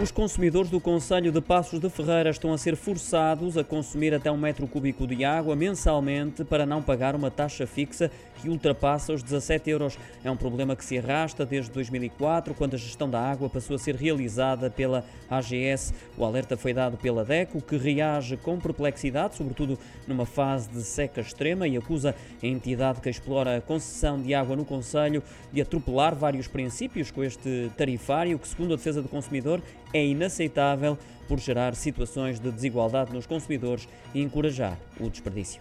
Os consumidores do Conselho de Passos de Ferreira estão a ser forçados a consumir até um metro cúbico de água mensalmente para não pagar uma taxa fixa que ultrapassa os 17 euros. É um problema que se arrasta desde 2004, quando a gestão da água passou a ser realizada pela AGS. O alerta foi dado pela DECO, que reage com perplexidade, sobretudo numa fase de seca extrema, e acusa a entidade que explora a concessão de água no Conselho de atropelar vários princípios com este tarifário, que, segundo a defesa do consumidor, é inaceitável por gerar situações de desigualdade nos consumidores e encorajar o desperdício.